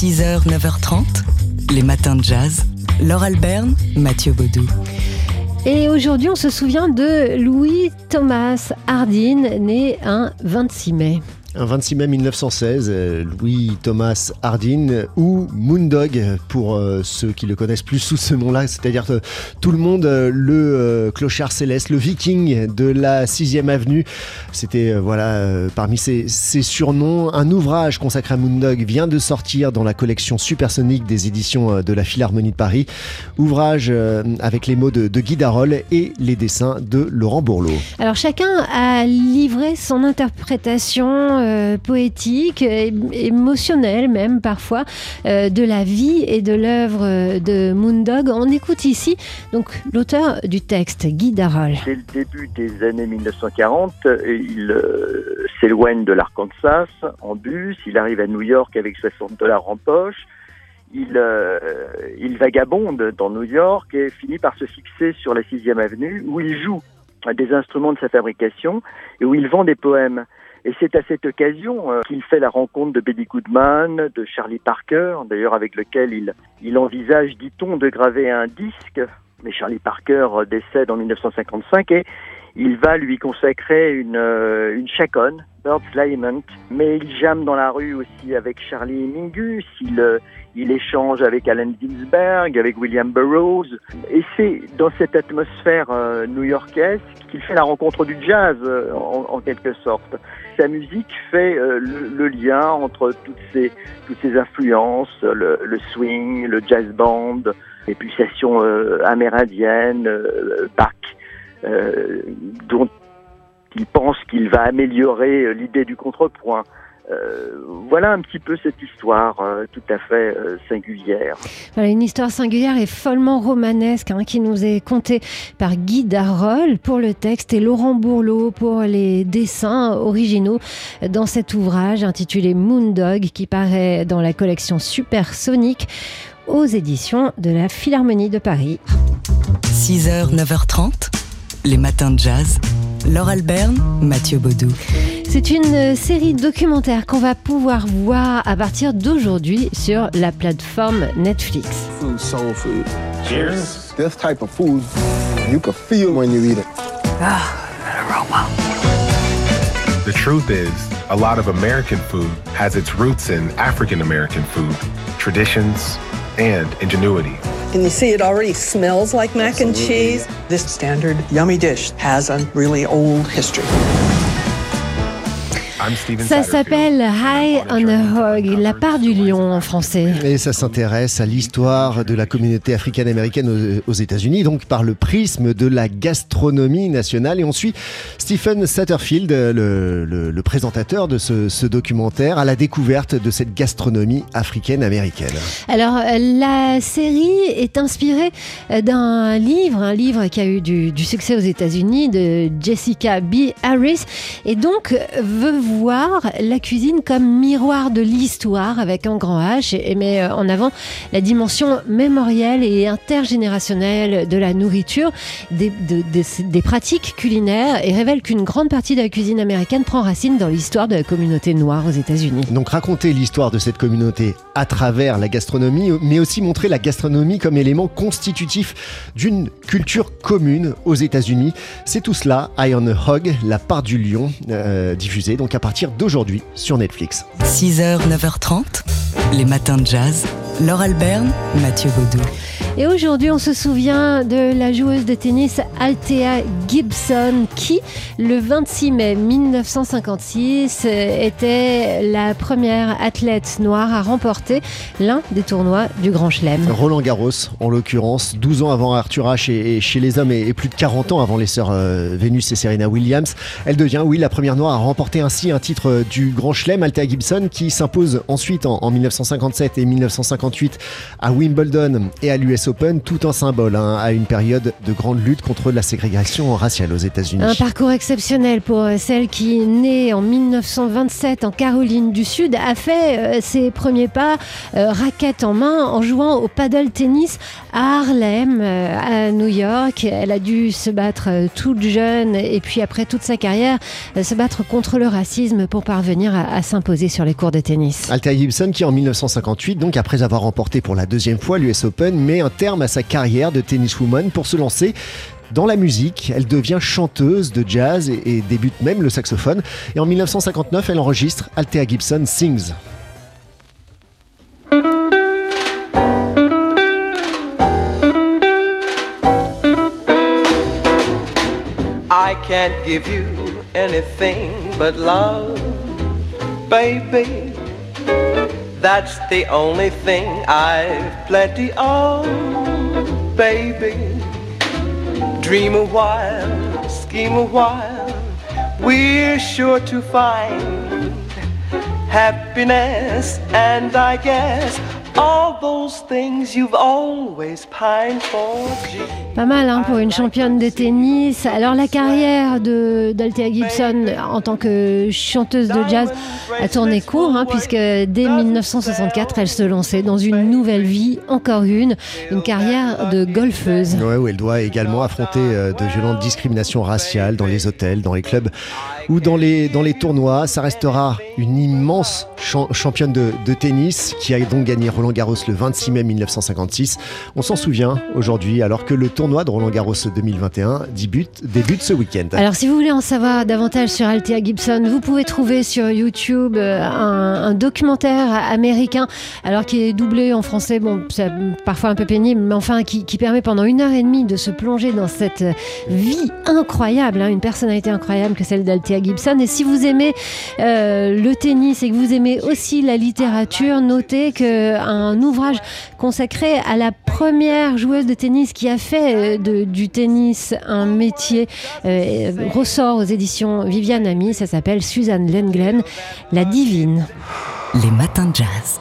6h, 9h30, les matins de jazz. Laure Alberne, Mathieu Baudou. Et aujourd'hui, on se souvient de Louis Thomas Hardin, né un 26 mai. Un 26 mai 1916, euh, Louis Thomas Hardin ou Moondog pour euh, ceux qui le connaissent plus sous ce nom-là, c'est-à-dire euh, tout le monde, le clochard céleste, le viking de la 6e avenue. C'était voilà parmi ses, surnoms. Un ouvrage consacré à Moondog vient de sortir dans la collection supersonique des éditions de la Philharmonie de Paris. Ouvrage avec les mots de, de Guy Darol et les dessins de Laurent Bourlot. Alors chacun a livré son interprétation poétique, émotionnelle même parfois, euh, de la vie et de l'œuvre de Moondog. On écoute ici donc l'auteur du texte, Guy Darol. Dès le début des années 1940, il euh, s'éloigne de l'Arkansas en bus, il arrive à New York avec 60 dollars en poche. Il, vagabonde dans New York et finit par se fixer sur la 6e avenue où il joue des instruments de sa fabrication et où il vend des poèmes. Et c'est à cette occasion euh, qu'il fait la rencontre de Betty Goodman, de Charlie Parker, d'ailleurs avec lequel il, il envisage, dit-on, de graver un disque. Mais Charlie Parker euh, décède en 1955 et il va lui consacrer une, euh, une chaconne, Bird's Lament. Mais il jamme dans la rue aussi avec Charlie Mingus, il, il échange avec Allen Ginsberg, avec William Burroughs. Et c'est dans cette atmosphère new-yorkaise qu'il fait la rencontre du jazz, en quelque sorte sa musique fait euh, le, lien entre toutes ces, influences, le, swing, le jazz band, les pulsations euh, amérindiennes, euh, Bach, dont il pense qu'il va améliorer l'idée du contrepoint. Euh, voilà un petit peu cette histoire euh, tout à fait euh, singulière. Voilà une histoire singulière et follement romanesque hein, qui nous est contée par Guy Darol pour le texte et Laurent Bourlot pour les dessins originaux dans cet ouvrage intitulé Moondog qui paraît dans la collection Supersonique aux éditions de la Philharmonie de Paris. 6h, 9h30, les matins de jazz. Laure Alberne, Mathieu Baudou. C'est une série documentaire qu'on va pouvoir voir à partir d'aujourd'hui sur la plateforme Netflix. Food, soul food. Cheers. This type of food, you can feel when you eat it. Ah, that aroma. The truth is, a lot of American food has its roots in African American food, traditions, and ingenuity. And you see, it already smells like mac and cheese? This standard yummy dish has a really old history. Ça s'appelle High on a Hog, la part du lion en français. Et ça s'intéresse à l'histoire de la communauté africaine-américaine aux États-Unis, donc par le prisme de la gastronomie nationale. Et on suit Stephen Satterfield, le, présentateur de ce, documentaire, à la découverte de cette gastronomie africaine-américaine. Alors, la série est inspirée d'un livre, un livre qui a eu du, du succès aux États-Unis de Jessica B. Harris, et donc veut voir la cuisine comme miroir de l'histoire avec un grand H et met euh, en avant la dimension mémorielle et intergénérationnelle de la nourriture, des, pratiques culinaires et révèle qu'une grande partie de la cuisine américaine prend racine dans l'histoire de la communauté noire aux États-Unis. Donc raconter l'histoire de cette communauté à travers la gastronomie, mais aussi montrer la gastronomie comme élément constitutif d'une culture commune aux États-Unis. C'est tout cela, Eye on a Hog, la part du lion, euh, diffusée donc à partir d'aujourd'hui sur Netflix. 6h, 9h30, les matins de jazz. Laure Alberne, Mathieu Baudou. Et aujourd'hui, on se souvient de la joueuse de tennis Althea Gibson qui, le 26 mai 1956, était la première athlète noire à remporter l'un des tournois du Grand Chelem. Roland Garros, en l'occurrence, 12 ans avant Arthur Ashe et, chez les hommes et, plus de 40 ans avant les sœurs euh, Vénus et Serena Williams. Elle devient, oui, la première noire à remporter ainsi un titre du Grand Chelem. Althea Gibson qui s'impose ensuite en, en 1957 et 1958 à Wimbledon et à l'US Open tout en symbole hein, à une période de grande lutte contre la ségrégation raciale aux États-Unis. Un parcours exceptionnel pour celle qui, née en 1927 en Caroline du Sud, a fait euh, ses premiers pas euh, raquette en main en jouant au paddle tennis à Harlem, euh, à New York. Elle a dû se battre toute jeune et puis après toute sa carrière se battre contre le racisme pour parvenir à, s'imposer sur les cours de tennis. Althea Gibson qui en 1958, donc après avoir remporté pour la deuxième fois l'US Open, met un terme à sa carrière de tenniswoman pour se lancer dans la musique. Elle devient chanteuse de jazz et, et, débute même le saxophone. Et en 1959, elle enregistre Althea Gibson Sings. Can't give you anything but love, baby. That's the only thing I've plenty of, baby. Dream a while, scheme a while, we're sure to find happiness, and I guess all those things you've always pined for. Pas mal hein, pour une championne de tennis. Alors la carrière de d'Althea Gibson en tant que chanteuse de jazz a tourné court hein, puisque dès 1964 elle se lançait dans une nouvelle vie, encore une, une carrière de golfeuse. Ouais, où elle doit également affronter euh, de violentes discriminations raciales dans les hôtels, dans les clubs ou dans les, dans les tournois. Ça restera une immense cha championne de, de tennis qui a donc gagné Roland Garros le 26 mai 1956. On s'en souvient aujourd'hui alors que le tournoi de Roland Garros 2021 débute, débute ce week-end. Alors si vous voulez en savoir davantage sur Althea Gibson, vous pouvez trouver sur YouTube euh, un, un, documentaire américain alors qui est doublé en français, bon c'est parfois un peu pénible, mais enfin qui, qui, permet pendant une heure et demie de se plonger dans cette vie incroyable, hein, une personnalité incroyable que celle d'Althea Gibson. Et si vous aimez euh, le tennis et que vous aimez aussi la littérature, notez qu'un ouvrage consacré à la première joueuse de tennis qui a fait euh, du tennis un métier euh, ressort aux éditions Viviane Ami. Ça s'appelle Suzanne Lenglen, La Divine. Les matins de jazz.